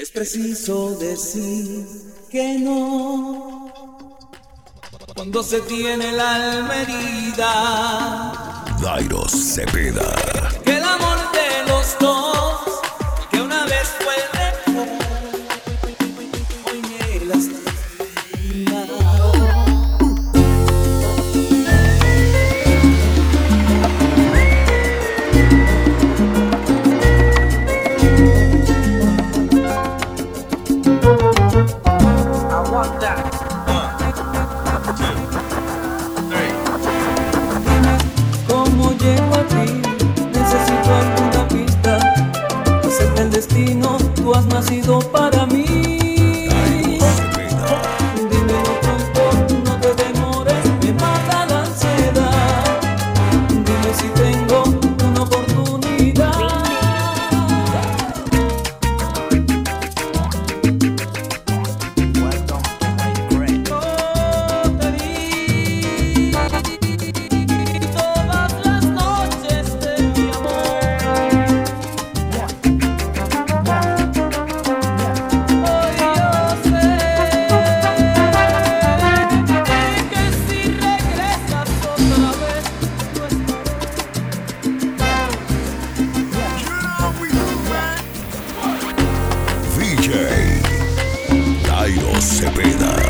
Es preciso decir que no. Cuando se tiene la alma herida. se Cepeda. Que el amor de los dos, que una vez fue DJ Dairo Cepeda.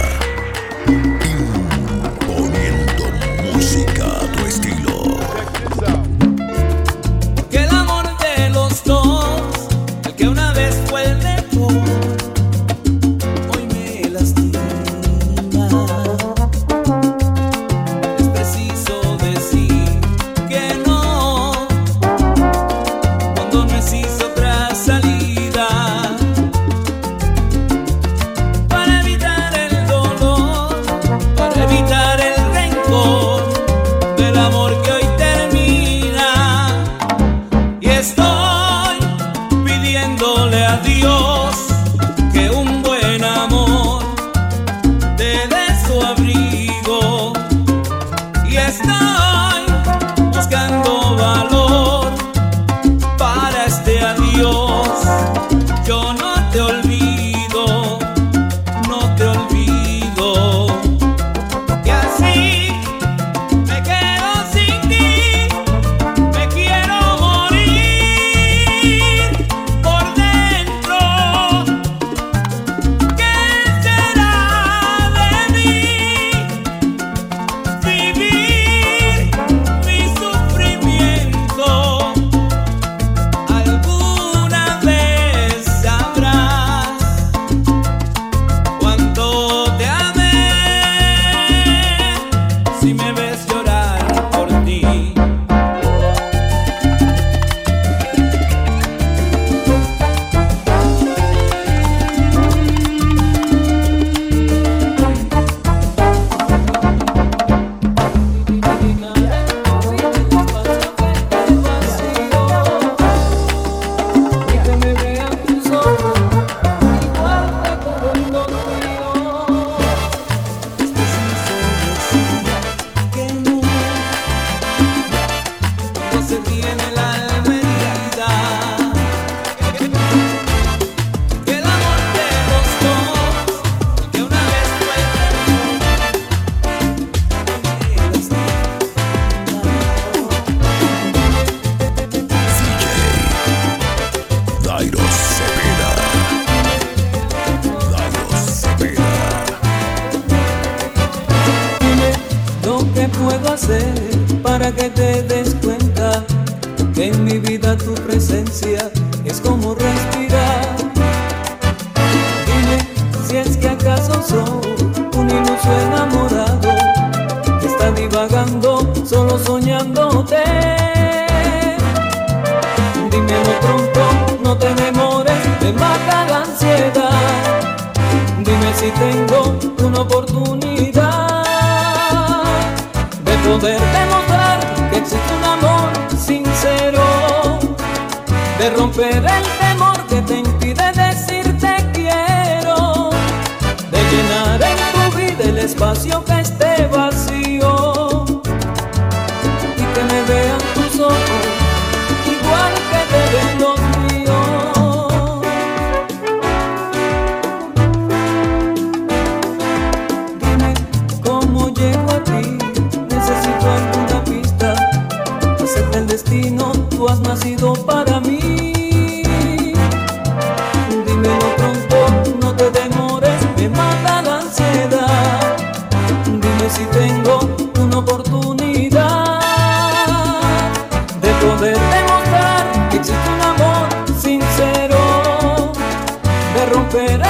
que te des cuenta que en mi vida tu presencia es como respirar. Dime si es que acaso soy un iluso enamorado que está divagando solo soñándote. Dímelo pronto, no te demores, me mata la ansiedad. Dime si tengo una oportunidad de romper el temor que te impide decirte quiero, de llenar en tu vida el espacio poder demostrar que existe un amor sincero de romper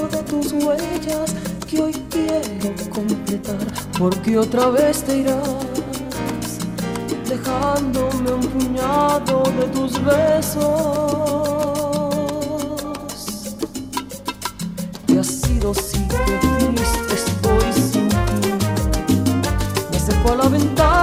que hoy quiero completar, porque otra vez te irás, dejándome un puñado de tus besos. Y ha sido si que triste estoy sin ti, me acerco a la ventana.